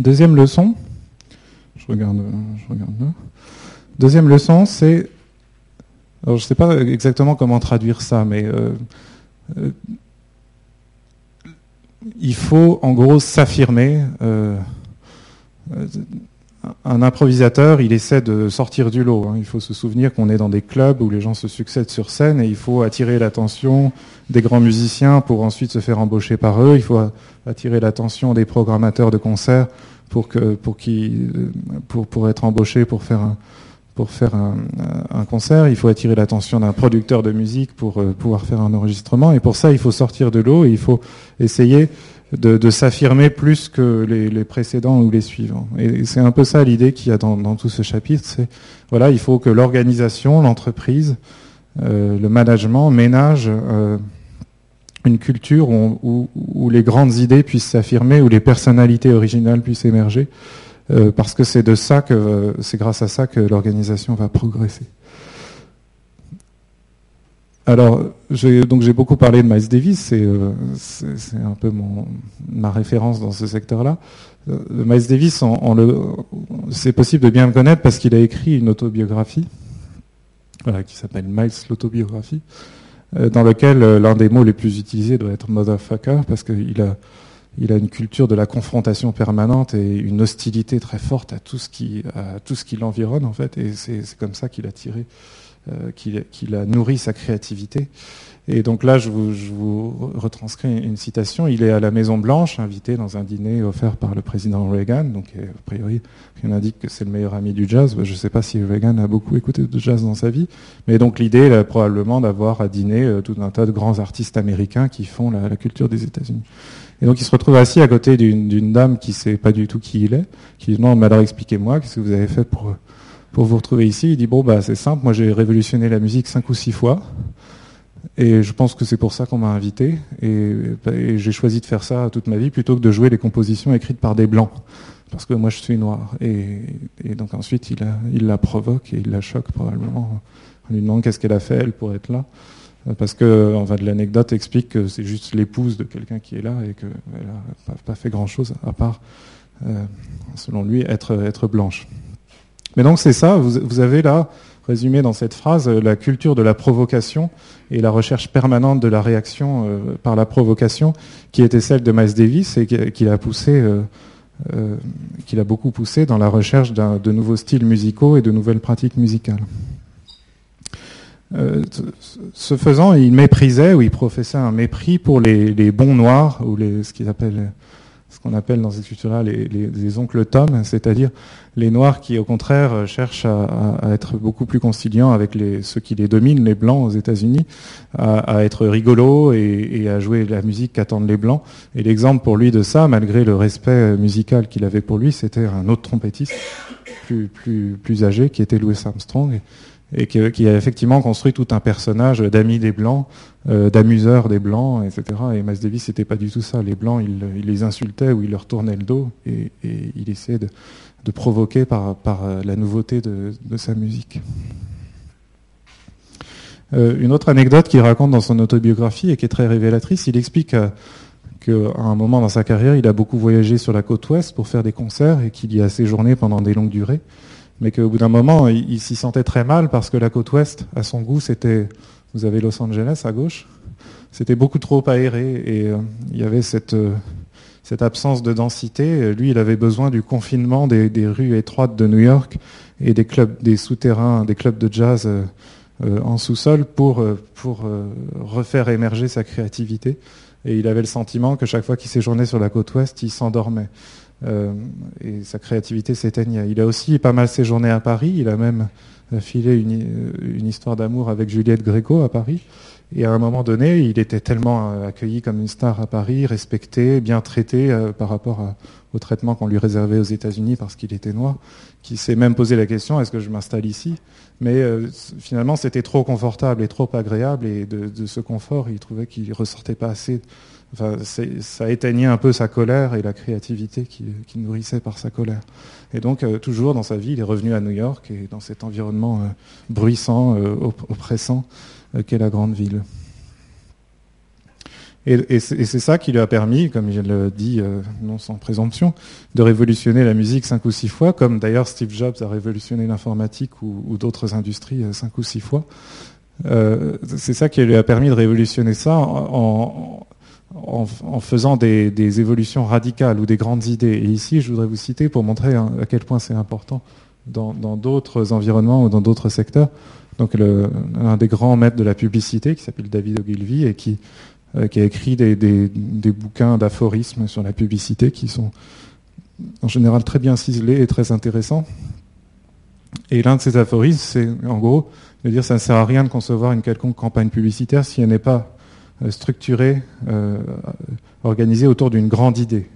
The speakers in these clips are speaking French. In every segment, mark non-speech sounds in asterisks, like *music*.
Deuxième leçon, je regarde, je regarde là. Deuxième leçon, c'est, alors je ne sais pas exactement comment traduire ça, mais euh, euh, il faut en gros s'affirmer. Euh, un improvisateur, il essaie de sortir du lot. Hein. Il faut se souvenir qu'on est dans des clubs où les gens se succèdent sur scène et il faut attirer l'attention des grands musiciens pour ensuite se faire embaucher par eux. Il faut attirer l'attention des programmateurs de concerts pour, que, pour, pour, pour être embauchés pour faire un, pour faire un, concert, il faut attirer l'attention d'un producteur de musique pour euh, pouvoir faire un enregistrement. Et pour ça, il faut sortir de l'eau et il faut essayer de, s'affirmer plus que les, précédents ou les suivants. Et c'est un peu ça l'idée qu'il y a dans, tout ce chapitre. C'est voilà, il faut que l'organisation, l'entreprise, euh, le management ménage euh, une culture où, les grandes idées puissent s'affirmer, où les personnalités originales puissent émerger, euh, parce que c'est de ça que c'est grâce à ça que l'organisation va progresser. Alors, donc j'ai beaucoup parlé de Miles Davis, c'est euh, un peu mon, ma référence dans ce secteur-là. Euh, Miles Davis, c'est possible de bien le connaître parce qu'il a écrit une autobiographie, qui s'appelle Miles l'autobiographie, dans lequel euh, l'un des mots les plus utilisés doit être motherfucker, parce qu'il a, il a une culture de la confrontation permanente et une hostilité très forte à tout ce qui, à tout ce qui l'environne en fait, et c'est comme ça qu'il a tiré euh, qu'il a nourri sa créativité. Et donc là, je vous, je vous, retranscris une citation. Il est à la Maison Blanche, invité dans un dîner offert par le président Reagan. Donc, a priori, on indique que c'est le meilleur ami du jazz. Je ne sais pas si Reagan a beaucoup écouté de jazz dans sa vie, mais donc l'idée probablement d'avoir à dîner euh, tout un tas de grands artistes américains qui font la culture des États-Unis. Et donc, il se retrouve assis à côté d'une dame qui sait pas du tout qui il est, qui dit non, mais alors expliquez-moi, qu'est-ce que vous avez fait pour vous retrouver ici? Il dit bon bah c'est simple, moi j'ai révolutionné la musique cinq ou six fois. Et je pense que c'est pour ça qu'on m'a invité. Et, j'ai choisi de faire ça toute ma vie plutôt que de jouer les compositions écrites par des blancs. Parce que moi je suis noir. Et, donc ensuite il, il la provoque et il la choque probablement. On lui demande qu'est-ce qu'elle a fait elle pour être là. Parce que de l'anecdote explique que c'est juste l'épouse de quelqu'un qui est là et qu'elle n'a pas, fait grand-chose à part, euh, selon lui, être, blanche. Mais donc c'est ça, vous, avez là résumé dans cette phrase euh, la culture de la provocation et la recherche permanente de la réaction euh, par la provocation qui était celle de Miles Davis et qui a poussé, beaucoup poussé dans la recherche de nouveaux styles musicaux et de nouvelles pratiques musicales. Euh, ce faisant, il méprisait ou il professait un mépris pour les, bons noirs ou ce qu'on appelle dans cette culture-là les, les, les, oncles Tom, c'est-à-dire les Noirs qui, au contraire, cherchent à, être beaucoup plus conciliants avec les, ceux qui les dominent, les Blancs aux États-Unis, à, être rigolos et, à jouer la musique qu'attendent les Blancs. Et l'exemple pour lui de ça, malgré le respect musical qu'il avait pour lui, c'était un autre trompettiste plus, plus, plus âgé qui était Louis Armstrong qui, qui, a effectivement construit tout un personnage d'amis des blancs, euh, d'amuseurs des blancs, etc. Et Miles Davis, c'était pas du tout ça. Les blancs, il, les insultait ou il leur tournait le dos et, et il essayait de, provoquer par, euh, la nouveauté de, de sa musique. Euh, une autre anecdote qu'il raconte dans son autobiographie et qui est très révélatrice, il explique euh, qu'à un moment dans sa carrière, il a beaucoup voyagé sur la côte ouest pour faire des concerts et qu'il y a séjourné pendant des longues durées mais qu'au bout d'un moment, il, s'y sentait très mal parce que la côte ouest, à son goût, c'était, vous avez Los Angeles à gauche, c'était beaucoup trop aéré et euh, il y avait cette, euh, cette absence de densité. Lui, il avait besoin du confinement des, rues étroites de New York et des clubs, des souterrains, des clubs de jazz euh, en sous-sol pour refaire émerger sa créativité. Et il avait le sentiment que chaque fois qu'il séjournait sur la côte ouest, il s'endormait. Euh, et sa créativité s'éteignait. Il a aussi pas mal séjourné à Paris. Il a même filé une, euh, une histoire d'amour avec Juliette Gréco à Paris. Et à un moment donné, il était tellement euh, accueilli comme une star à Paris, respecté, bien traité euh, par rapport au traitement qu'on lui réservait aux États-Unis parce qu'il était noir, qu'il s'est même posé la question est-ce que je m'installe ici? Mais euh, finalement, c'était trop confortable et trop agréable, et de, de ce confort, il trouvait qu'il ressortait pas assez Enfin, ça éteignait un peu sa colère et la créativité qu'il qui nourrissait par sa colère. Et donc, euh, toujours dans sa vie, il est revenu à New York et dans cet environnement euh, bruissant, euh, oppressant, euh, qu'est la grande ville. Et, c'est ça qui lui a permis, comme il le dit, euh, non sans présomption, de révolutionner la musique cinq ou six fois, comme d'ailleurs Steve Jobs a révolutionné l'informatique ou, d'autres industries euh, cinq ou six fois. C'est ça qui lui a permis de révolutionner ça en, faisant des, évolutions radicales ou des grandes idées. Et ici, je voudrais vous citer pour montrer à quel point c'est important dans d'autres environnements ou dans d'autres secteurs. Donc, un des grands maîtres de la publicité, qui s'appelle David Ogilvy, et qui euh, a écrit des, bouquins d'aphorismes sur la publicité qui sont en général très bien ciselés et très intéressants. Et l'un de ces aphorismes, c'est en gros de dire ça ne sert à rien de concevoir une quelconque campagne publicitaire si elle n'est pas structurée, euh, organisée autour d'une grande idée.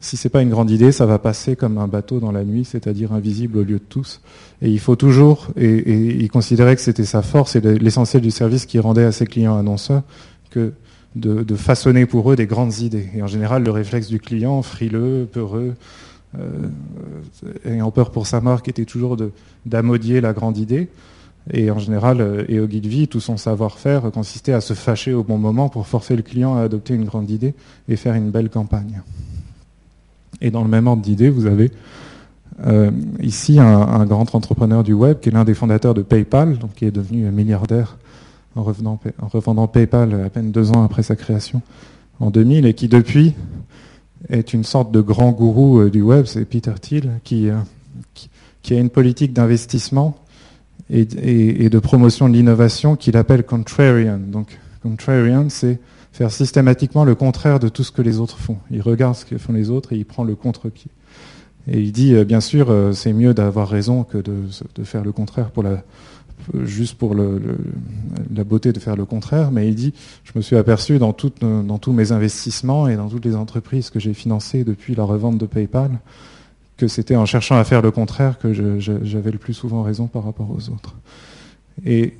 si c'est pas une grande idée, ça va passer comme un bateau dans la nuit, c'est-à-dire invisible au lieu de tous. Et il faut toujours, et, il considérait que c'était sa force et l'essentiel du service qu'il rendait à ses clients annonceurs, que de, façonner pour eux des grandes idées. Et en général, le réflexe du client, frileux, peureux, euh, ayant peur pour sa marque, était toujours d'amodier la grande idée. Et en général, euh, et Ogilvy, tout son savoir-faire consistait à se fâcher au bon moment pour forcer le client à adopter une grande idée et faire une belle campagne. Et dans le même ordre d'idée, vous avez euh, ici un, grand entrepreneur du web qui est l'un des fondateurs de PayPal, donc qui est devenu milliardaire en, revendant PayPal à peine deux ans après sa création en 2000 et qui depuis est une sorte de grand gourou euh, du web, c'est Peter Thiel, qui, a une politique d'investissement et, de promotion de l'innovation qu'il appelle contrarian. Donc contrarian, c'est faire systématiquement le contraire de tout ce que les autres font. Il regarde ce que font les autres et il prend le contre-pied. Et il dit, euh, bien sûr, c'est mieux d'avoir raison que de, faire le contraire pour la, juste pour la beauté de faire le contraire, mais il dit, je me suis aperçu dans tous mes investissements et dans toutes les entreprises que j'ai financées depuis la revente de PayPal, que c'était en cherchant à faire le contraire que j'avais le plus souvent raison par rapport aux autres. Et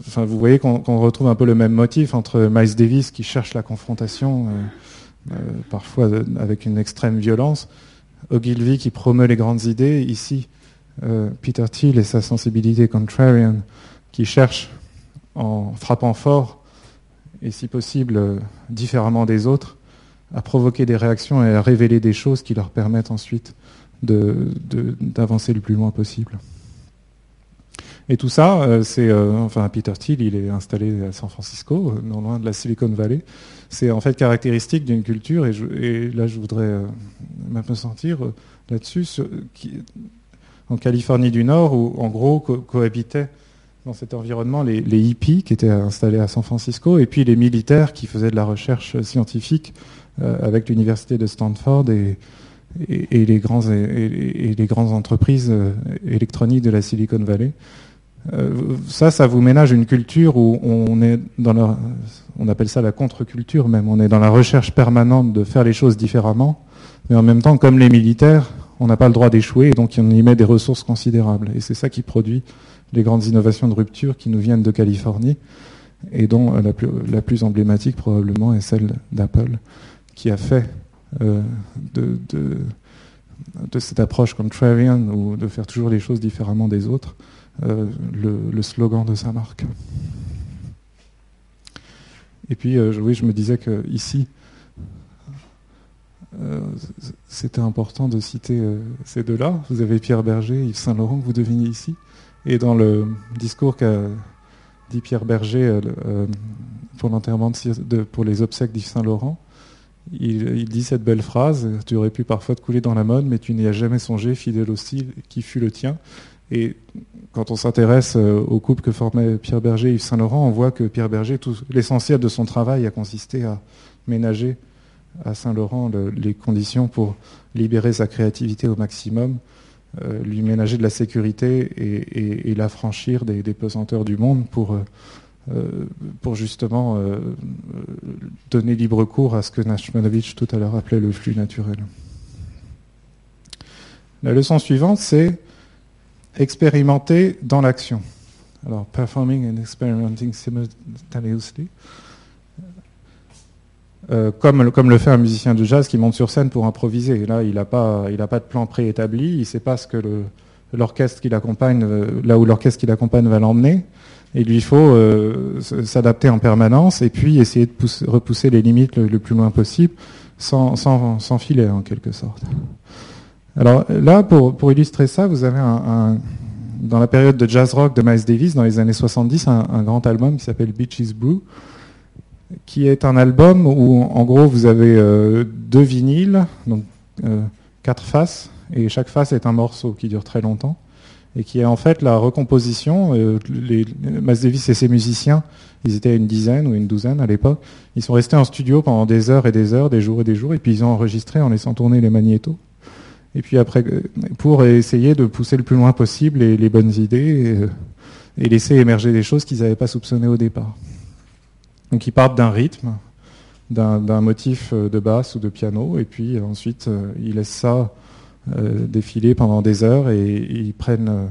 enfin, vous voyez qu'on retrouve un peu le même motif entre Miles Davis qui cherche la confrontation, euh, euh, parfois avec une extrême violence, Ogilvy qui promeut les grandes idées, ici euh, Peter Thiel et sa sensibilité contrarian qui cherche en frappant fort et si possible différemment des autres à provoquer des réactions et à révéler des choses qui leur permettent ensuite d'avancer le plus loin possible. Et tout ça, euh, c'est enfin Peter Thiel, il est installé à San Francisco, non loin de la Silicon Valley. C'est en fait caractéristique d'une culture, et, là je voudrais sentir là-dessus, en Californie du Nord, où en gros cohabitaient dans cet environnement les, hippies qui étaient installés à San Francisco, et puis les militaires qui faisaient de la recherche scientifique euh, avec l'université de Stanford et, les, grands, et, les grandes entreprises euh, électroniques de la Silicon Valley. Euh, ça, ça vous ménage une culture où on est dans la, on appelle ça la contre-culture même, on est dans la recherche permanente de faire les choses différemment, mais en même temps, comme les militaires, on n'a pas le droit d'échouer, et donc on y met des ressources considérables. Et c'est ça qui produit les grandes innovations de rupture qui nous viennent de Californie, et dont la plus, emblématique probablement est celle d'Apple, qui a fait euh, de, cette approche contrarian, ou de faire toujours les choses différemment des autres, euh, le, slogan de sa marque. Et puis, euh, oui, je me disais que ici, c'était important de citer ces deux-là. Vous avez Pierre Berger, Yves Saint-Laurent, que vous devinez ici. Et dans le discours qu'a dit Pierre Berger pour l'enterrement de, pour les obsèques d'Yves Saint-Laurent, il, dit cette belle phrase Tu aurais pu parfois te couler dans la mode, mais tu n'y as jamais songé, fidèle au style qui fut le tien. Et quand on s'intéresse au couple que formaient Pierre Berger et Yves Saint-Laurent, on voit que Pierre Berger, l'essentiel de son travail a consisté à ménager à Saint-Laurent les conditions pour libérer sa créativité au maximum, euh, lui ménager de la sécurité et, l'affranchir des, pesanteurs du monde pour, euh, euh, pour justement donner libre cours à ce que Nashmanovich tout à l'heure appelait le flux naturel. La leçon suivante, c'est expérimenter dans l'action. Alors, performing and experimenting simultaneously. Euh, comme, comme le fait un musicien de jazz qui monte sur scène pour improviser. là, il n'a pas, pas de plan préétabli, il ne sait pas ce que l'orchestre qui l'accompagne, euh, là où l'orchestre qui l'accompagne va l'emmener. Il lui faut s'adapter en permanence et puis essayer de repousser les limites le, plus loin possible sans, sans, filet en quelque sorte. Alors là, pour, illustrer ça, vous avez un, dans la période de jazz rock de Miles Davis, dans les années 70, un, grand album qui s'appelle Beaches Blue, qui est un album où, en gros, vous avez euh, deux vinyles, donc euh, quatre faces, et chaque face est un morceau qui dure très longtemps, et qui est en fait la recomposition. Euh, les, Davis et ses musiciens, ils étaient une dizaine ou une douzaine à l'époque, ils sont restés en studio pendant des heures et des heures, des jours et des jours, et puis ils ont enregistré en laissant tourner les magnétos. Et puis après, pour essayer de pousser le plus loin possible les, bonnes idées et, laisser émerger des choses qu'ils n'avaient pas soupçonnées au départ. Donc ils partent d'un rythme, d'un motif de basse ou de piano, et puis ensuite euh, ils laissent ça euh, défiler pendant des heures et, ils prennent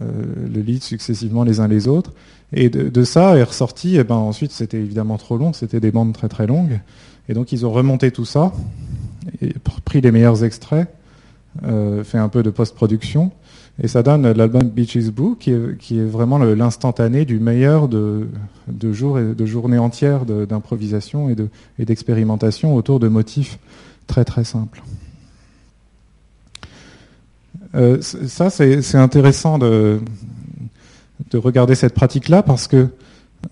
euh, le lead successivement les uns les autres. Et de, ça est ressorti, et ben ensuite c'était évidemment trop long, c'était des bandes très très longues, et donc ils ont remonté tout ça, pris les meilleurs extraits, euh, fait un peu de post-production. Et ça donne l'album Beaches Blue, qui est, vraiment l'instantané du meilleur de, de, et de journées entières d'improvisation et d'expérimentation autour de motifs très très simples. Euh, ça, c'est intéressant de, de regarder cette pratique-là parce que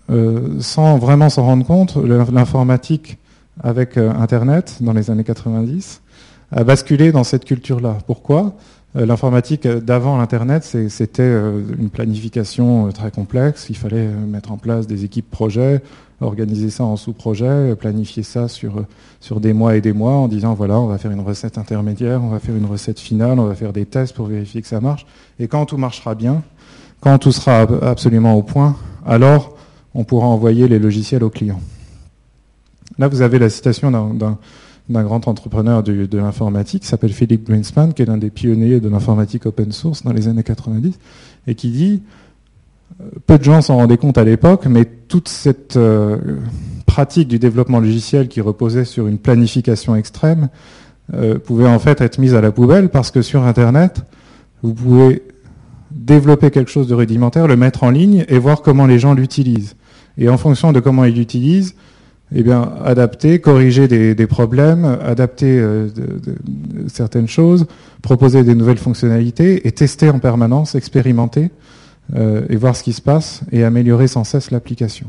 euh, sans vraiment s'en rendre compte, l'informatique avec euh, Internet dans les années 90 a basculé dans cette culture-là. Pourquoi? L'informatique d'avant l'Internet, c'était une planification très complexe. Il fallait mettre en place des équipes projets, organiser ça en sous-projets, planifier ça sur, sur des mois et des mois en disant voilà, on va faire une recette intermédiaire, on va faire une recette finale, on va faire des tests pour vérifier que ça marche. Et quand tout marchera bien, quand tout sera absolument au point, alors on pourra envoyer les logiciels aux clients. Là, vous avez la citation d'un d'un grand entrepreneur de, l'informatique qui s'appelle Philippe Greenspan, qui est l'un des pionniers de l'informatique open source dans les années 90, et qui dit peu de gens s'en rendaient compte à l'époque, mais toute cette euh, pratique du développement logiciel qui reposait sur une planification extrême euh, pouvait en fait être mise à la poubelle parce que sur Internet, vous pouvez développer quelque chose de rudimentaire, le mettre en ligne et voir comment les gens l'utilisent. Et en fonction de comment ils l'utilisent, eh bien, adapter, corriger des, problèmes, adapter euh, certaines choses, proposer des nouvelles fonctionnalités et tester en permanence, expérimenter euh, et voir ce qui se passe et améliorer sans cesse l'application.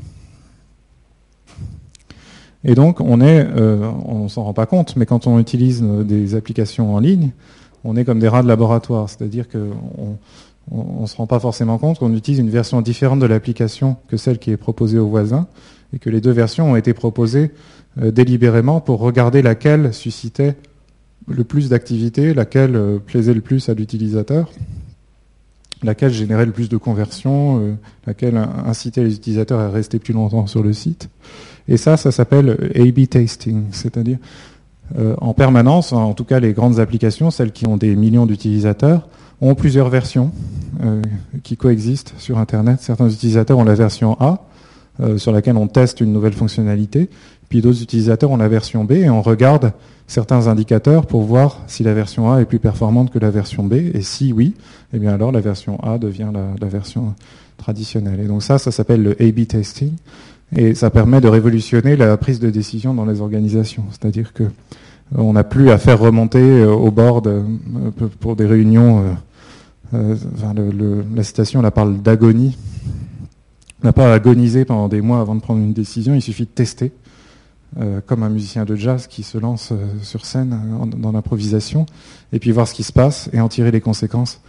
Et donc, on est, euh, on s'en rend pas compte, mais quand on utilise des applications en ligne, on est comme des rats de laboratoire, c'est-à-dire qu'on on, se rend pas forcément compte qu'on utilise une version différente de l'application que celle qui est proposée au voisin et que les deux versions ont été proposées euh, délibérément pour regarder laquelle suscitait le plus d'activité, laquelle euh, plaisait le plus à l'utilisateur, laquelle générait le plus de conversions, euh, laquelle incitait les utilisateurs à rester plus longtemps sur le site. Et ça, ça s'appelle A-B testing, c'est-à-dire en permanence, en tout cas les grandes applications, celles qui ont des millions d'utilisateurs, ont plusieurs versions qui coexistent sur Internet. Certains utilisateurs ont la version A, euh, sur laquelle on teste une nouvelle fonctionnalité. Puis d'autres utilisateurs ont la version B et on regarde certains indicateurs pour voir si la version A est plus performante que la version B. Et si oui, eh bien alors la version A devient la, version traditionnelle. Et donc ça, ça s'appelle le A-B testing. Et ça permet de révolutionner la prise de décision dans les organisations. C'est-à-dire que euh, on n'a plus à faire remonter euh, au board pour des réunions. la citation, parle d'agonie n'a pas à agoniser pendant des mois avant de prendre une décision, il suffit de tester, euh, comme un musicien de jazz qui se lance euh, sur scène euh, dans l'improvisation, et puis voir ce qui se passe et en tirer les conséquences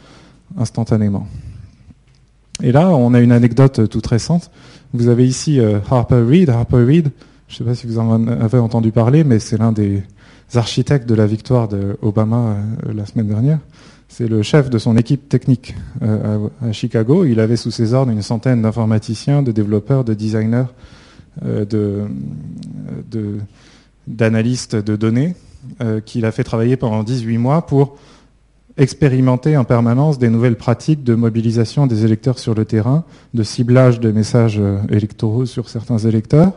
instantanément. Et là, on a une anecdote toute récente. Vous avez ici Harper Reid. Harper Reid, je ne sais pas si vous en avez entendu parler, mais c'est l'un des architectes de la victoire de Obama la semaine dernière c'est le chef de son équipe technique euh, à, Chicago. Il avait sous ses ordres une centaine d'informaticiens, de développeurs, de designers, euh, d'analystes de, données euh, qu'il a fait travailler pendant 18 mois pour expérimenter en permanence des nouvelles pratiques de mobilisation des électeurs sur le terrain, de ciblage de messages électoraux sur certains électeurs,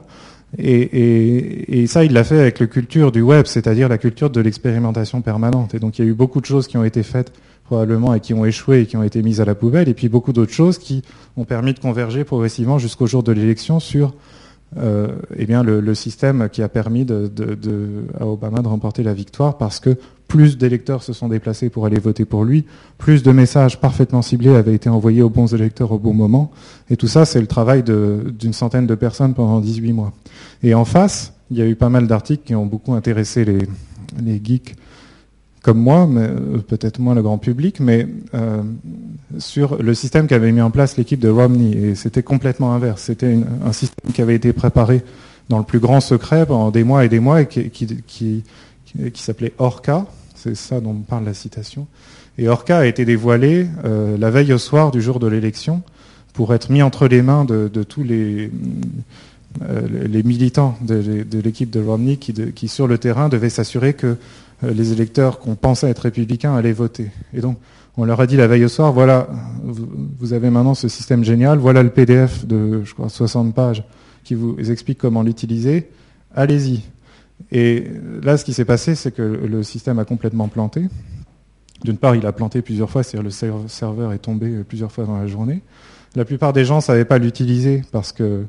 Et, ça, il l'a fait avec la culture du web, c'est-à-dire la culture de l'expérimentation permanente. Et donc, il y a eu beaucoup de choses qui ont été faites probablement et qui ont échoué et qui ont été mises à la poubelle, et puis beaucoup d'autres choses qui ont permis de converger progressivement jusqu'au jour de l'élection sur eh bien le, système qui a permis à Obama de remporter la victoire parce que plus d'électeurs se sont déplacés pour aller voter pour lui, plus de messages parfaitement ciblés avaient été envoyés aux bons électeurs au bon moment. Et tout ça, c'est le travail d'une centaine de personnes pendant 18 mois. Et en face, il y a eu pas mal d'articles qui ont beaucoup intéressé les, les geeks comme moi, mais euh, peut-être moins le grand public, mais euh, sur le système qu'avait mis en place l'équipe de Romney. Et c'était complètement inverse. C'était un système qui avait été préparé dans le plus grand secret pendant des mois et des mois et qui, qui, qui s'appelait Orca, c'est ça dont parle la citation. Et Orca a été dévoilé euh, la veille au soir du jour de l'élection pour être mis entre les mains de, tous les, les militants de, l'équipe de Romney qui, qui, sur le terrain, devaient s'assurer que les électeurs qu'on pensait être républicains allaient voter. Et donc, on leur a dit la veille au soir, voilà, vous avez maintenant ce système génial, voilà le PDF de, je crois, 60 pages qui vous explique comment l'utiliser, allez-y. Et là, ce qui s'est passé, c'est que le système a complètement planté. D'une part, il a planté plusieurs fois, c'est-à-dire le serveur est tombé plusieurs fois dans la journée. La plupart des gens ne savaient pas l'utiliser parce que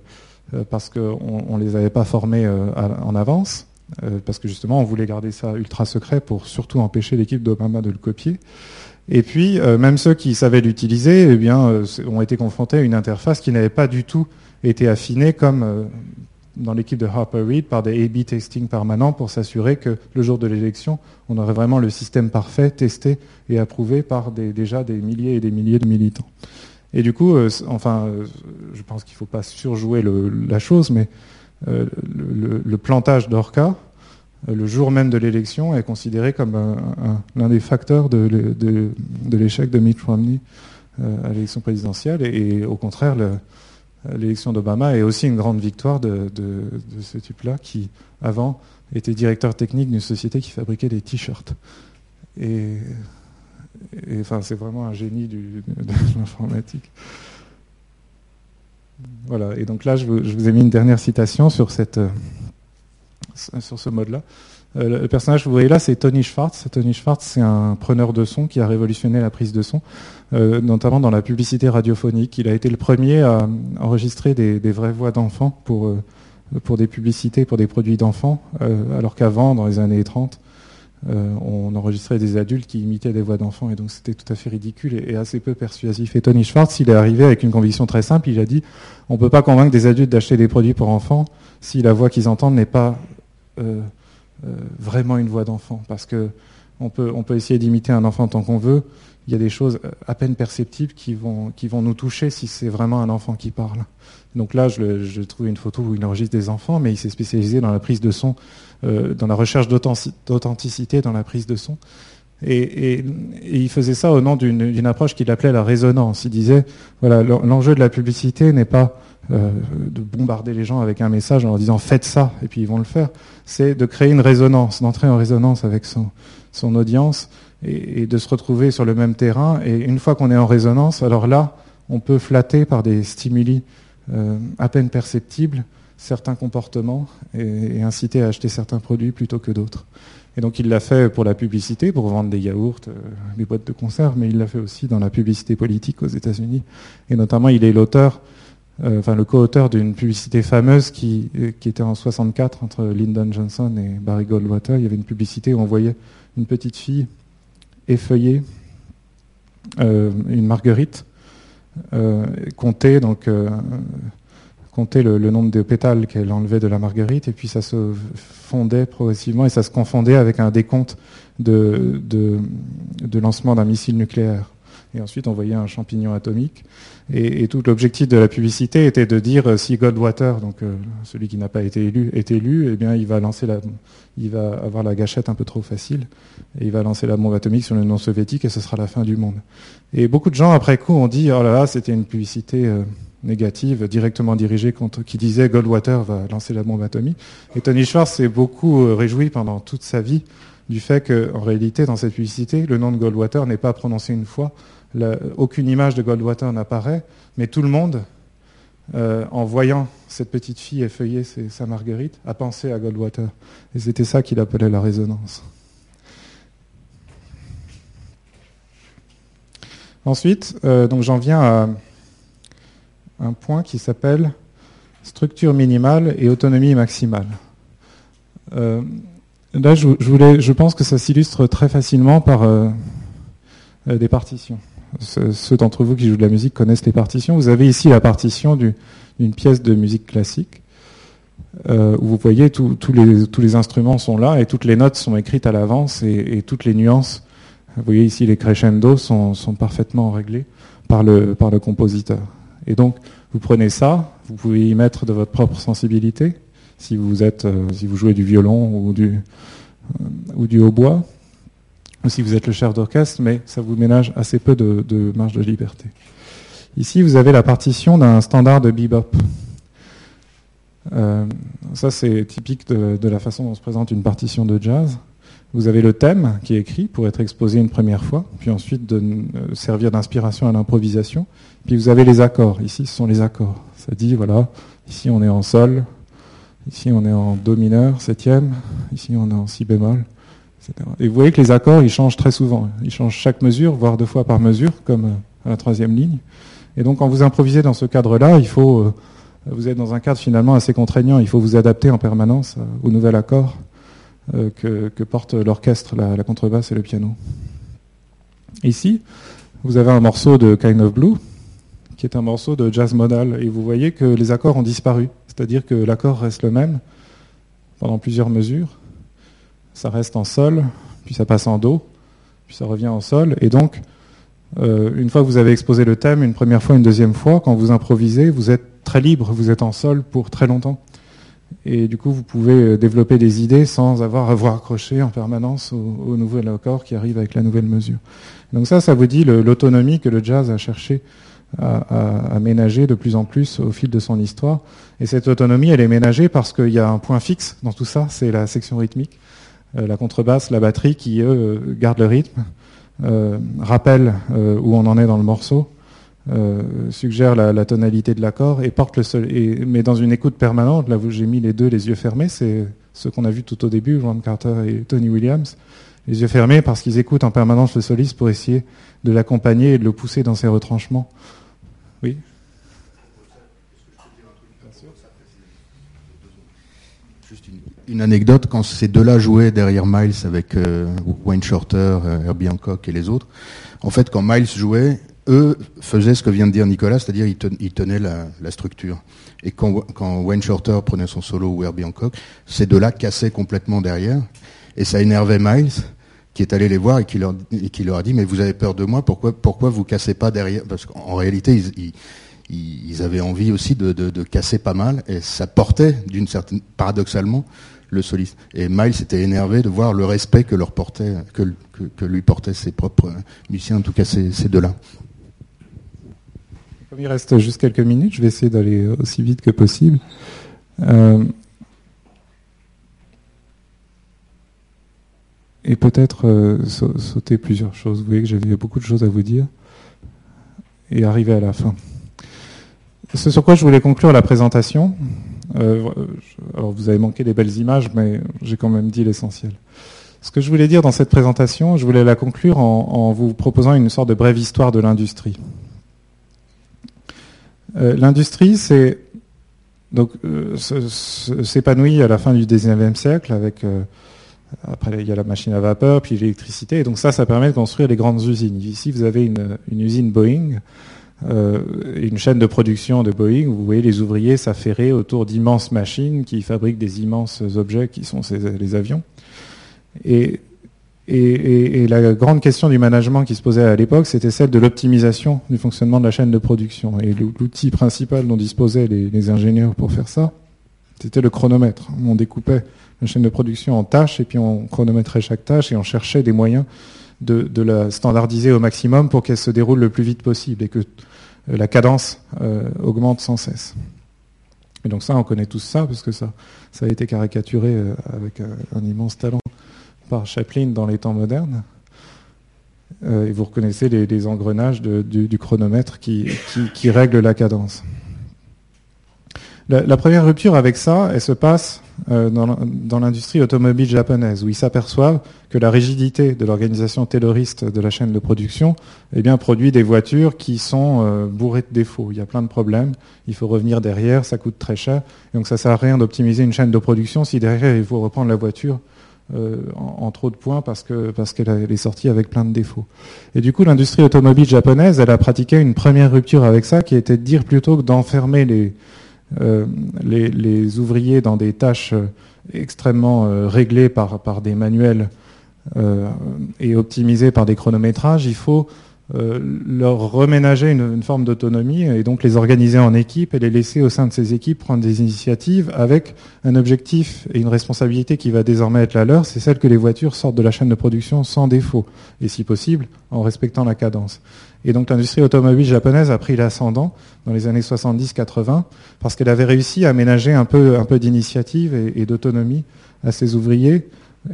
euh, parce qu'on ne les avait pas formés euh, en avance, euh, parce que justement on voulait garder ça ultra secret pour surtout empêcher l'équipe d'Obama de le copier. Et puis même ceux qui savaient l'utiliser, eh bien, ont été confrontés à une interface qui n'avait pas du tout été affinée comme dans l'équipe de Harper Reid par des A-B testing permanents pour s'assurer que le jour de l'élection, on aurait vraiment le système parfait, testé et approuvé par déjà des milliers et des milliers de militants. Et du coup, euh, enfin, euh, je pense qu'il ne faut pas surjouer la chose, mais euh, le, plantage d'Orca, le jour même de l'élection, est considéré comme l'un des facteurs de, l'échec de Mitt Romney à l'élection présidentielle. Et, au contraire, l'élection d'Obama est aussi une grande victoire de, ce type-là qui, avant, était directeur technique d'une société qui fabriquait des t-shirts. Et, enfin, c'est vraiment un génie de, l'informatique. Voilà, et donc là, je vous, ai mis une dernière citation sur, cette, euh, sur ce mode-là. Euh, le personnage que vous voyez là, c'est Tony Schwartz. Tony Schwartz, c'est un preneur de son qui a révolutionné la prise de son, euh, notamment dans la publicité radiophonique. Il a été le premier à enregistrer des, vraies voix d'enfants pour, pour des publicités, pour des produits d'enfants, alors qu'avant, dans les années 30, on enregistrait des adultes qui imitaient des voix d'enfants, et donc c'était tout à fait ridicule et, assez peu persuasif. Et Tony Schwartz, il est arrivé avec une conviction très simple. Il a dit on ne peut pas convaincre des adultes d'acheter des produits pour enfants si la voix qu'ils entendent n'est pas euh, vraiment une voix d'enfant, parce que on peut, essayer d'imiter un enfant tant qu'on veut. Il y a des choses à peine perceptibles qui vont, nous toucher si c'est vraiment un enfant qui parle. Donc là, je, je trouve une photo où il enregistre des enfants, mais il s'est spécialisé dans la prise de son, euh, dans la recherche d'authenticité dans la prise de son. Et, et, il faisait ça au nom d'une approche qu'il appelait la résonance. Il disait, voilà, l'enjeu de la publicité n'est pas euh, de bombarder les gens avec un message en leur disant faites ça et puis ils vont le faire. C'est de créer une résonance, d'entrer en résonance avec son, son audience et, de se retrouver sur le même terrain. Et une fois qu'on est en résonance, alors là, on peut flatter par des stimuli euh, à peine perceptibles certains comportements et, inciter à acheter certains produits plutôt que d'autres. Et donc il l'a fait pour la publicité, pour vendre des yaourts, euh, des boîtes de conserve, mais il l'a fait aussi dans la publicité politique aux États-Unis. Et notamment, il est l'auteur euh, enfin le co-auteur d'une publicité fameuse qui, qui était en 64 entre Lyndon Johnson et Barry Goldwater. Il y avait une publicité où on voyait une petite fille effeuiller euh, une marguerite, compter donc compter le, nombre de pétales qu'elle enlevait de la marguerite, et puis ça se fondait progressivement et ça se confondait avec un décompte de, de lancement d'un missile nucléaire. Et ensuite, on voyait un champignon atomique. Et, tout l'objectif de la publicité était de dire euh, si Goldwater, donc euh, celui qui n'a pas été élu, est élu, eh bien, il va avoir la gâchette un peu trop facile et il va lancer la bombe atomique sur le non soviétique et ce sera la fin du monde. Et beaucoup de gens après coup ont dit oh là là, c'était une publicité euh, négative, directement dirigée contre qui disait Goldwater va lancer la bombe atomique. Et Tony Schwartz s'est beaucoup réjoui pendant toute sa vie du fait qu'en réalité, dans cette publicité, le nom de Goldwater n'est pas prononcé une fois, aucune image de Goldwater n'apparaît, mais tout le monde en voyant cette petite fille effeuiller sa marguerite, a pensé à Goldwater. Et c'était ça qu'il appelait la résonance. Ensuite, donc j'en viens à un point qui s'appelle structure minimale et autonomie maximale. Euh, là, je, pense que ça s'illustre très facilement par euh, euh, des partitions. Ceux, d'entre vous qui jouent de la musique connaissent les partitions. Vous avez ici la partition d'une pièce de musique classique. où vous voyez tous les, instruments sont là et toutes les notes sont écrites à l'avance et, toutes les nuances. Vous voyez ici les crescendo sont, parfaitement réglés par le, compositeur. Et donc, vous prenez ça, vous pouvez y mettre de votre propre sensibilité, si vous, êtes, euh, si vous jouez du violon ou du, euh, ou du hautbois, ou si vous êtes le chef d'orchestre, mais ça vous ménage assez peu de, marge de liberté. Ici, vous avez la partition d'un standard de bebop. Euh, ça, c'est typique de, de, la façon dont se présente une partition de jazz. Vous avez le thème qui est écrit pour être exposé une première fois, puis ensuite de servir d'inspiration à l'improvisation. Puis vous avez les accords. Ici, ce sont les accords. Ça dit, voilà, ici on est en sol, ici on est en do mineur, septième, ici on est en si bémol, Et vous voyez que les accords, ils changent très souvent. Ils changent chaque mesure, voire deux fois par mesure, comme euh, à la troisième ligne. Et donc, quand vous improvisez dans ce cadre-là, il faut, euh, vous êtes dans un cadre finalement assez contraignant. Il faut vous adapter en permanence euh, au nouvel accord que, porte l'orchestre, la, la contrebasse et le piano. Ici, vous avez un morceau de Kind of Blue qui est un morceau de jazz modal. Et vous voyez que les accords ont disparu. C'est-à-dire que l'accord reste le même pendant plusieurs mesures. Ça reste en sol, puis ça passe en do, puis ça revient en sol. Et donc, euh, une fois que vous avez exposé le thème, une première fois, une deuxième fois, quand vous improvisez, vous êtes très libre, vous êtes en sol pour très longtemps. Et du coup, vous pouvez euh, développer des idées sans avoir à vous accrocher en permanence au, nouvel accord qui arrive avec la nouvelle mesure. Donc ça, ça vous dit l'autonomie que le jazz a cherché à, ménager de plus en plus au fil de son histoire. Et cette autonomie, elle est ménagée parce qu'il y a un point fixe dans tout ça, c'est la section rythmique, la contrebasse, la batterie qui, eux, gardent le rythme, euh, rappellent euh, où on en est dans le morceau, euh, suggèrent la, tonalité de l'accord et portent le seul. Et, mais dans une écoute permanente, là où j'ai mis les deux les yeux fermés, c'est ce qu'on a vu tout au début, Ron Carter et Tony Williams, les yeux fermés parce qu'ils écoutent en permanence le soliste pour essayer de l'accompagner et de le pousser dans ses retranchements. Oui Juste une, anecdote, quand ces deux-là jouaient derrière Miles avec euh, Wayne Shorter, euh, Herbie Hancock et les autres, en fait, quand Miles jouait, eux faisaient ce que vient de dire Nicolas, c'est-à-dire ils, tenaient la, structure. Et quand, Wayne Shorter prenait son solo ou Herbie Hancock, ces deux-là cassaient complètement derrière, et ça énervait Miles qui est allé les voir et qui leur, a dit mais vous avez peur de moi pourquoi vous cassez pas derrière? Parce qu'en réalité ils, avaient envie aussi de, de, casser pas mal et ça portait d'une certaine paradoxalement le soliste et Miles était énervé de voir le respect que leur portait que, lui portaient ses propres musiciens en tout cas ces, ces deux là comme il reste juste quelques minutes je vais essayer d'aller aussi vite que possible euh, et peut-être euh, sauter plusieurs choses. Vous voyez que j'avais beaucoup de choses à vous dire et arriver à la fin. Ce sur quoi je voulais conclure la présentation, euh, alors vous avez manqué des belles images, mais j'ai quand même dit l'essentiel. Ce que je voulais dire dans cette présentation, je voulais la conclure en, vous proposant une sorte de brève histoire de l'industrie. Euh, l'industrie, c'est donc s'épanouit à la fin du 19e siècle avec après, il y a la machine à vapeur, puis l'électricité. Et donc ça, ça permet de construire des grandes usines. Ici, vous avez une, usine Boeing, euh, une chaîne de production de Boeing. Vous voyez les ouvriers s'affairer autour d'immenses machines qui fabriquent des immenses objets qui sont les avions. Et, et, et, la grande question du management qui se posait à l'époque, c'était celle de l'optimisation du fonctionnement de la chaîne de production. Et l'outil principal dont disposaient les, les ingénieurs pour faire ça, c'était le chronomètre. On découpait une chaîne de production en tâches et puis on chronométrait chaque tâche et on cherchait des moyens de, la standardiser au maximum pour qu'elle se déroule le plus vite possible et que euh, la cadence euh, augmente sans cesse. Et donc ça, on connaît tous ça parce que ça, a été caricaturé euh, avec un, immense talent par Chaplin dans les temps modernes. et vous reconnaissez les, engrenages du, chronomètre qui, qui, règle la cadence. La, première rupture avec ça, elle se passe dans, l'industrie automobile japonaise, où ils s'aperçoivent que la rigidité de l'organisation tayloriste de la chaîne de production eh bien, produit des voitures qui sont euh, bourrées de défauts. Il y a plein de problèmes, il faut revenir derrière, ça coûte très cher. Donc ça ne sert à rien d'optimiser une chaîne de production si derrière il faut reprendre la voiture euh, en, trop de points parce que parce qu'elle est sortie avec plein de défauts. Et du coup, l'industrie automobile japonaise, elle a pratiqué une première rupture avec ça, qui était de dire plutôt que d'enfermer les euh, les, ouvriers dans des tâches euh, extrêmement euh, réglées par, des manuels et optimisées par des chronométrages, il faut leur reménager une, forme d'autonomie et donc les organiser en équipe et les laisser au sein de ces équipes prendre des initiatives avec un objectif et une responsabilité qui va désormais être la leur, c'est celle que les voitures sortent de la chaîne de production sans défaut et si possible en respectant la cadence. Et donc l'industrie automobile japonaise a pris l'ascendant dans les années 70-80 parce qu'elle avait réussi à ménager un peu, d'initiative et, d'autonomie à ses ouvriers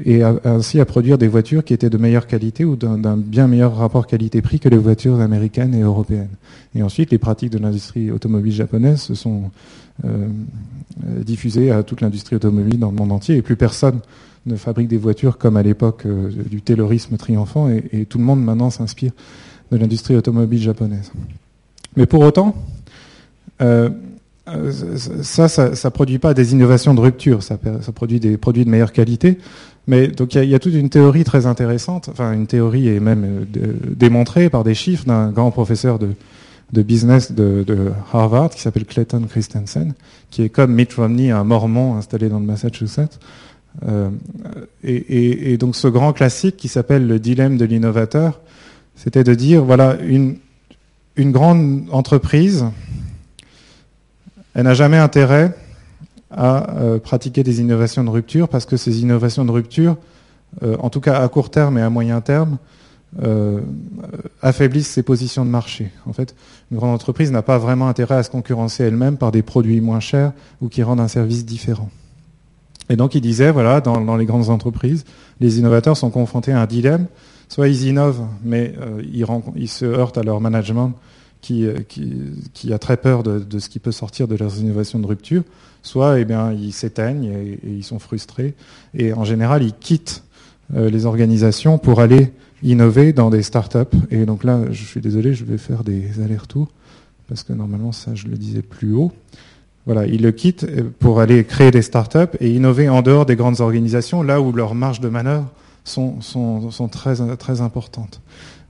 et ainsi à produire des voitures qui étaient de meilleure qualité ou d'un bien meilleur rapport qualité-prix que les voitures américaines et européennes. Et ensuite, les pratiques de l'industrie automobile japonaise se sont euh, diffusées à toute l'industrie automobile dans le monde entier et plus personne ne fabrique des voitures comme à l'époque euh, du taylorisme triomphant et tout le monde maintenant s'inspire de l'industrie automobile japonaise. Mais pour autant, euh, ça, ça ne produit pas des innovations de rupture, ça, produit des produits de meilleure qualité. Mais donc il y, a toute une théorie très intéressante, enfin une théorie est même euh, démontrée par des chiffres d'un grand professeur de, business de, Harvard qui s'appelle Clayton Christensen, qui est comme Mitt Romney, un Mormon installé dans le Massachusetts. Euh, et, donc ce grand classique qui s'appelle le dilemme de l'innovateur, c'était de dire, voilà, une, une grande entreprise, elle n'a jamais intérêt à euh, pratiquer des innovations de rupture parce que ces innovations de rupture, euh, en tout cas à court terme et à moyen terme, euh, affaiblissent ses positions de marché. En fait, une grande entreprise n'a pas vraiment intérêt à se concurrencer elle-même par des produits moins chers ou qui rendent un service différent. Et donc il disait, voilà, dans, dans les grandes entreprises, les innovateurs sont confrontés à un dilemme soit ils innovent, mais euh, ils, se heurtent à leur management qui, euh, a très peur de, ce qui peut sortir de leurs innovations de rupture, soit eh bien, ils s'éteignent et, ils sont frustrés. Et en général, ils quittent euh, les organisations pour aller innover dans des startups. Et donc là, je suis désolé, je vais faire des allers-retours, parce que normalement, ça, je le disais plus haut. Voilà, ils le quittent pour aller créer des startups et innover en dehors des grandes organisations, là où leur marge de manœuvre sont, sont, sont très, très importantes.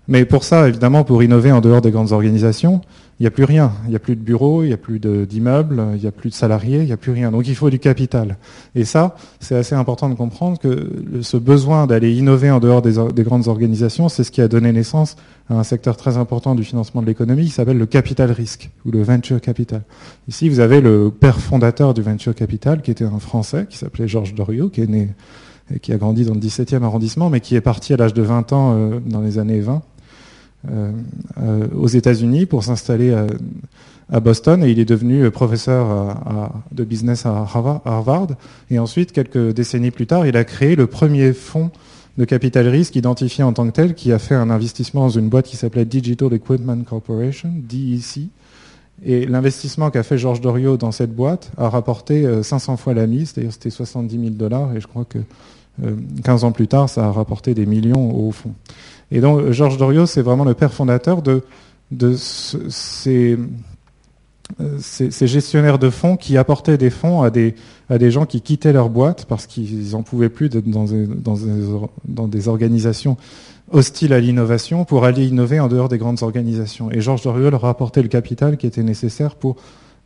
Mais pour ça, évidemment, pour innover en dehors des grandes organisations, il n'y a plus rien. Il n'y a plus de bureaux, il n'y a plus d'immeubles, il n'y a plus de salariés, il n'y a plus rien. Donc il faut du capital. Et ça, c'est assez important de comprendre que ce besoin d'aller innover en dehors des, des grandes organisations, c'est ce qui a donné naissance à un secteur très important du financement de l'économie qui s'appelle le capital risque ou le venture capital. Ici, vous avez le père fondateur du venture capital qui était un Français qui s'appelait Georges Doriot, qui est né qui a grandi dans le 17e arrondissement, mais qui est parti à l'âge de 20 ans euh, dans les années 20 euh, euh, aux États-Unis pour s'installer à, Boston et il est devenu professeur de business à Harvard. Et ensuite, quelques décennies plus tard, il a créé le premier fonds de capital risque identifié en tant que tel qui a fait un investissement dans une boîte qui s'appelait Digital Equipment Corporation, DEC. Et l'investissement qu'a fait Georges Doriot dans cette boîte a rapporté 500 fois la mise, c'est-à-dire c'était 70 000 dollars, et je crois que 15 euh, ans plus tard, ça a rapporté des millions au fond. Et donc, Georges Doriot, c'est vraiment le père fondateur de, ces, euh, gestionnaires de fonds qui apportaient des fonds à des, gens qui quittaient leur boîte parce qu'ils n'en pouvaient plus dans des organisations hostiles à l'innovation pour aller innover en dehors des grandes organisations. Et Georges Doriot leur le capital qui était nécessaire pour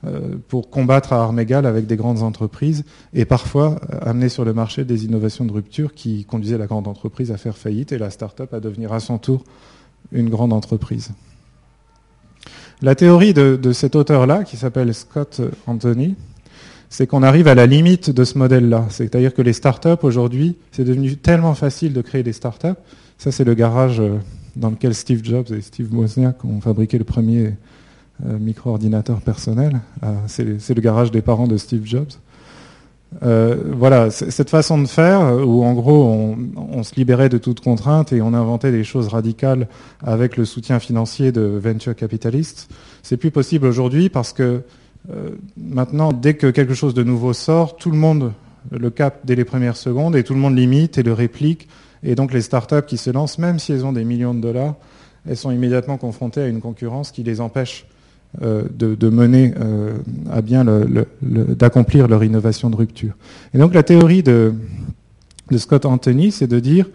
euh, pour combattre à armes égales avec des grandes entreprises et parfois euh, amener sur le marché des innovations de rupture qui conduisaient la grande entreprise à faire faillite et la start-up à devenir à son tour une grande entreprise. La théorie de, cet auteur-là, qui s'appelle Scott Anthony, c'est qu'on arrive à la limite de ce modèle-là. C'est-à-dire que les start-up aujourd'hui, c'est devenu tellement facile de créer des start-up. Ça, c'est le garage euh, dans lequel Steve Jobs et Steve Wozniak ont fabriqué le premier euh, micro-ordinateur personnel. Euh, c'est le garage des parents de Steve Jobs. Voilà, cette façon de faire, où en gros on, se libérait de toute contrainte et on inventait des choses radicales avec le soutien financier de venture capitalistes, c'est plus possible aujourd'hui parce que maintenant, dès que quelque chose de nouveau sort, tout le monde le capte dès les premières secondes et tout le monde l'imite et le réplique. Et donc les startups qui se lancent, même si elles ont des millions de dollars, elles sont immédiatement confrontées à une concurrence qui les empêche euh, de, mener euh, à bien d'accomplir leur innovation de rupture. Et donc la théorie de, Scott Anthony, c'est de dire,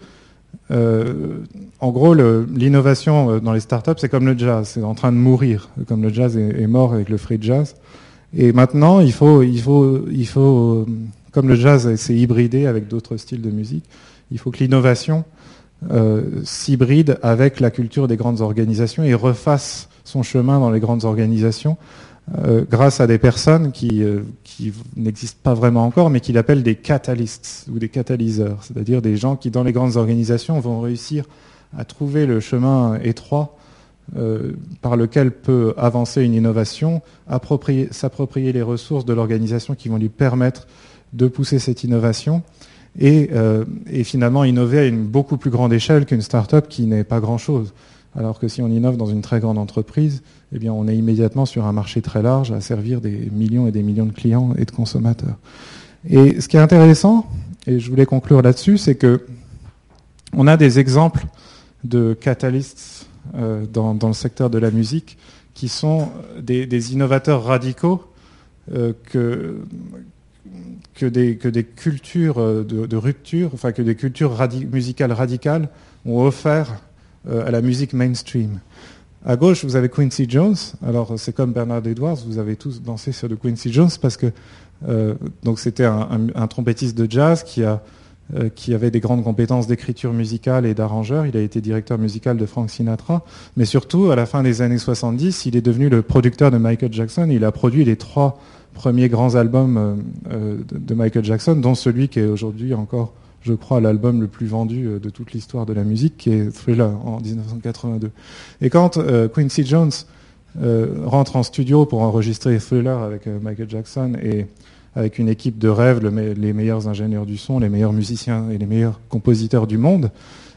euh, en gros, l'innovation dans les startups, c'est comme le jazz, c'est en train de mourir, comme le jazz est, mort avec le free jazz. Et maintenant, il faut, il faut, il faut, comme le jazz s'est hybridé avec d'autres styles de musique, il faut que l'innovation euh, s'hybride avec la culture des grandes organisations et refasse son chemin dans les grandes organisations euh, grâce à des personnes qui, euh, qui n'existent pas vraiment encore, mais qu'il appelle des catalystes ou des catalyseurs, c'est-à-dire des gens qui, dans les grandes organisations, vont réussir à trouver le chemin étroit par lequel peut avancer une innovation, s'approprier les ressources de l'organisation qui vont lui permettre de pousser cette innovation euh, et, finalement innover à une beaucoup plus grande échelle qu'une start-up qui n'est pas grand-chose. Alors que si on innove dans une très grande entreprise, eh bien, on est immédiatement sur un marché très large à servir des millions et des millions de clients et de consommateurs. Et ce qui est intéressant, et je voulais conclure là-dessus, c'est que on a des exemples de catalystes euh, dans, le secteur de la musique qui sont des, innovateurs radicaux euh, que, que des, que des cultures euh, de, rupture, enfin que des cultures musicales radicales ont offert euh, à la musique mainstream. À gauche, vous avez Quincy Jones. Alors, c'est comme Bernard Edwards, vous avez tous dansé sur de Quincy Jones parce que euh, c'était un, trompettiste de jazz qui, a, qui avait des grandes compétences d'écriture musicale et d'arrangeur. Il a été directeur musical de Frank Sinatra. Mais surtout, à la fin des années 70, il est devenu le producteur de Michael Jackson. Il a produit les trois premiers grands albums euh, euh, de Michael Jackson, dont celui qui est aujourd'hui encore, je crois, l'album le plus vendu euh, de toute l'histoire de la musique, qui est Thriller en 1982. Et quand Quincy Jones rentre en studio pour enregistrer Thriller avec Michael Jackson et avec une équipe de rêve, les meilleurs ingénieurs du son, les meilleurs musiciens et les meilleurs compositeurs du monde,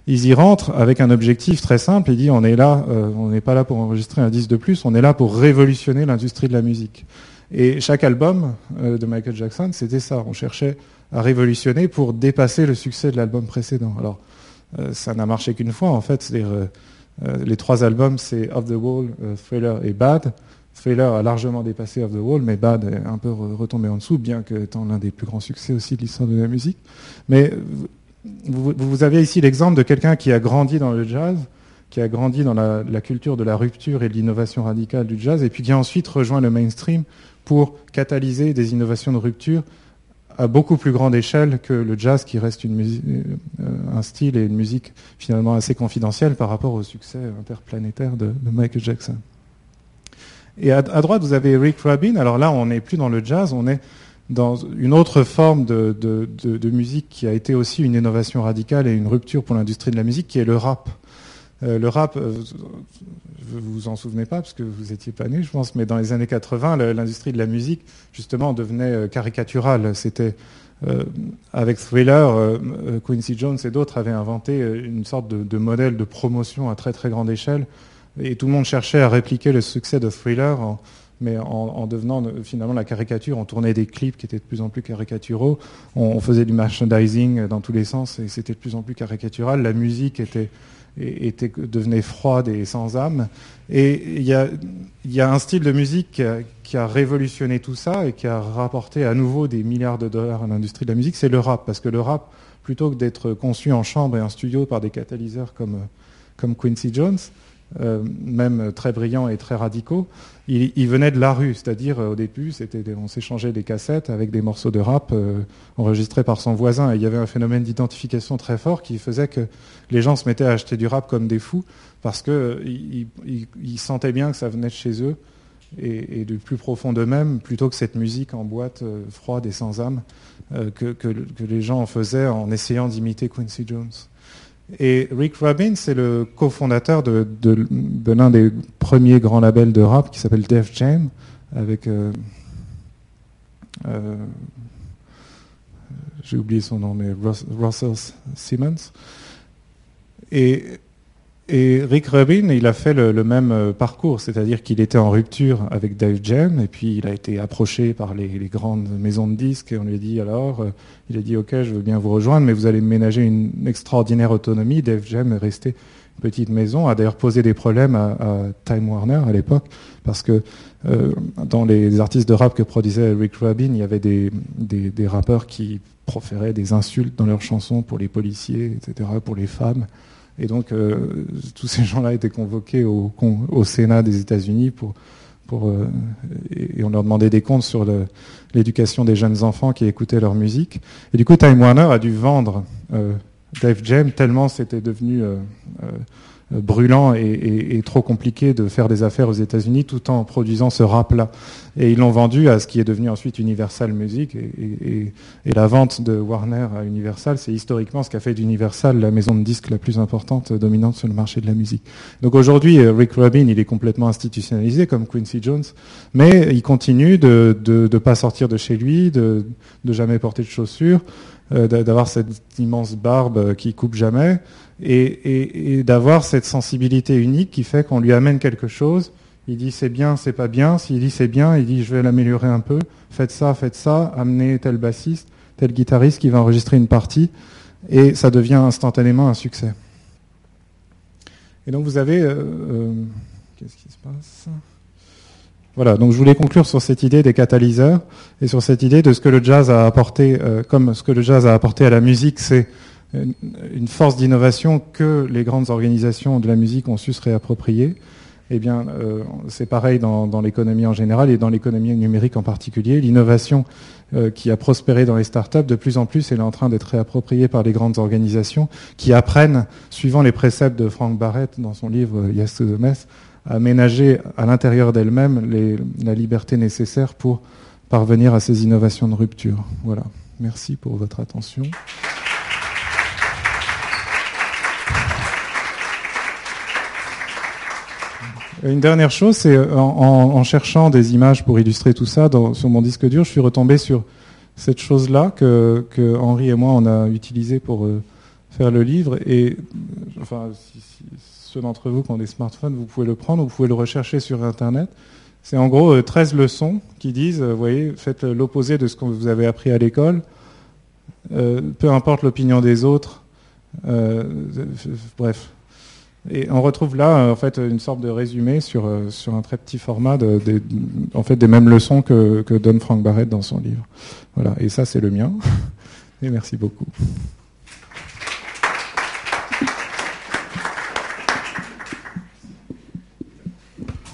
ils y rentrent avec un objectif très simple. Il dit on est là, on n'est pas là pour enregistrer un disque de plus, on est là pour révolutionner l'industrie de la musique. Et chaque album euh, de Michael Jackson, c'était ça. On cherchait à révolutionner pour dépasser le succès de l'album précédent. Alors, euh, ça n'a marché qu'une fois, en fait. Euh, les trois albums, c'est Off the Wall, Thriller et Bad. Thriller a largement dépassé Off the Wall, mais Bad est un peu retombé en dessous, bien que étant l'un des plus grands succès aussi de l'histoire de la musique. Mais vous, avez ici l'exemple de quelqu'un qui a grandi dans le jazz, qui a grandi dans la, la, culture de la rupture et de l'innovation radicale du jazz, et puis qui a ensuite rejoint le mainstream pour catalyser des innovations de rupture à beaucoup plus grande échelle que le jazz, qui reste euh, un style et une musique finalement assez confidentielle par rapport au succès interplanétaire de, Michael Jackson. Et à, droite, vous avez Rick Rubin. Alors là, on n'est plus dans le jazz, on est dans une autre forme de, musique qui a été aussi une innovation radicale et une rupture pour l'industrie de la musique, qui est le rap. Euh, le rap, euh, vous vous en souvenez pas parce que vous étiez pas né, je pense, mais dans les années 80, l'industrie de la musique justement devenait euh, caricaturale. C'était avec Thriller, Quincy Jones et d'autres avaient inventé une sorte de, modèle de promotion à très très grande échelle, et tout le monde cherchait à répliquer le succès de Thriller. mais en, devenant finalement la caricature, on tournait des clips qui étaient de plus en plus caricaturaux, on faisait du merchandising dans tous les sens et c'était de plus en plus caricatural. La musique était était, devenait froide et sans âme. Et il y a, un style de musique qui a, révolutionné tout ça et qui a rapporté à nouveau des milliards de dollars à l'industrie de la musique, c'est le rap. Parce que le rap, plutôt que d'être conçu en chambre et en studio par des catalyseurs comme Quincy Jones, euh, même très brillants et très radicaux, il, venait de la rue, c'est-à-dire euh, au début, on s'échangeait des cassettes avec des morceaux de rap euh, enregistrés par son voisin. Et il y avait un phénomène d'identification très fort qui faisait que les gens se mettaient à acheter du rap comme des fous parce qu'ils ils, sentaient bien que ça venait de chez eux et, du plus profond d'eux-mêmes, plutôt que cette musique en boîte froide et sans âme que, que, les gens en faisaient en essayant d'imiter Quincy Jones. Et Rick Rubin, c'est le cofondateur de, l'un des premiers grands labels de rap qui s'appelle Def Jam, avec. Euh, euh, j'ai oublié son nom, mais Russell Simmons. Et Rick Rubin, il a fait le, même euh, parcours, c'est-à-dire qu'il était en rupture avec Dave Jam, et puis il a été approché par les, grandes maisons de disques, et on lui a dit alors, euh, il a dit ok, je veux bien vous rejoindre, mais vous allez ménager une extraordinaire autonomie. Dave Jam est resté petite maison, a d'ailleurs posé des problèmes à, Time Warner à l'époque, parce que euh, dans les artistes de rap que produisait Rick Rubin, il y avait des, des rappeurs qui proféraient des insultes dans leurs chansons pour les policiers, etc., pour les femmes. Et donc, euh, tous ces gens-là étaient convoqués au, Sénat des États-Unis pour, euh, et on leur demandait des comptes sur l'éducation des jeunes enfants qui écoutaient leur musique. Et du coup, Time Warner a dû vendre euh, Dave Jam tellement c'était devenu brûlant et, trop compliqué de faire des affaires aux États-Unis tout en produisant ce rap-là. Et ils l'ont vendu à ce qui est devenu ensuite Universal Music. Et, la vente de Warner à Universal, c'est historiquement ce qu'a fait d'Universal la maison de disques la plus importante, dominante sur le marché de la musique. Donc aujourd'hui, euh, Rick Rubin, il est complètement institutionnalisé comme Quincy Jones, mais il continue de ne pas sortir de chez lui, de, de jamais porter de chaussures, euh, d'avoir cette immense barbe qui coupe jamais et, d'avoir cette sensibilité unique qui fait qu'on lui amène quelque chose. Il dit c'est bien, c'est pas bien. S'il dit c'est bien, il dit je vais l'améliorer un peu. Faites ça, faites ça. Amenez tel bassiste, tel guitariste qui va enregistrer une partie, et ça devient instantanément un succès. Et donc vous avez, euh, euh, qu'est-ce qui se passe? Voilà. Donc je voulais conclure sur cette idée des catalyseurs et sur cette idée de ce que le jazz a apporté, euh, comme ce que le jazz a apporté à la musique, c'est une force d'innovation que les grandes organisations de la musique ont su se réapproprier. Eh bien, euh, c'est pareil dans, l'économie en général et dans l'économie numérique en particulier. L'innovation euh, qui a prospéré dans les startups, de plus en plus, elle est en train d'être réappropriée par les grandes organisations qui apprennent, suivant les préceptes de Frank Barrett dans son livre Yes to the Mess, à ménager à l'intérieur d'elles-mêmes la liberté nécessaire pour parvenir à ces innovations de rupture. Voilà. Merci pour votre attention. Une dernière chose, c'est euh, en, cherchant des images pour illustrer tout ça sur mon disque dur, je suis retombé sur cette chose-là que, Henri et moi on a utilisé pour euh, faire le livre. Et enfin, ceux d'entre vous qui ont des smartphones, vous pouvez le prendre, vous pouvez le rechercher sur Internet. C'est en gros 13 euh, leçons qui disent, vous voyez, faites l'opposé de ce que vous avez appris à l'école. peu importe l'opinion des autres. bref, et on retrouve là euh, en fait une sorte de résumé sur, euh, sur un très petit format en fait, des mêmes leçons que, que donne Frank Barrett dans son livre. Voilà, et ça c'est le mien. *laughs* Et merci beaucoup.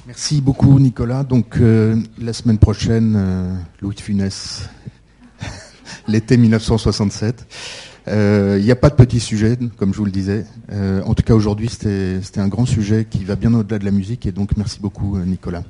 Merci beaucoup Nicolas. Donc euh, la semaine prochaine, Louis de Funès, *laughs* l'été 1967. Euh, il n'y a pas de petit sujet, comme je vous le disais. Euh, en tout cas, aujourd'hui, c'était un grand sujet qui va bien au-delà de la musique. Et donc, merci beaucoup, euh, Nicolas.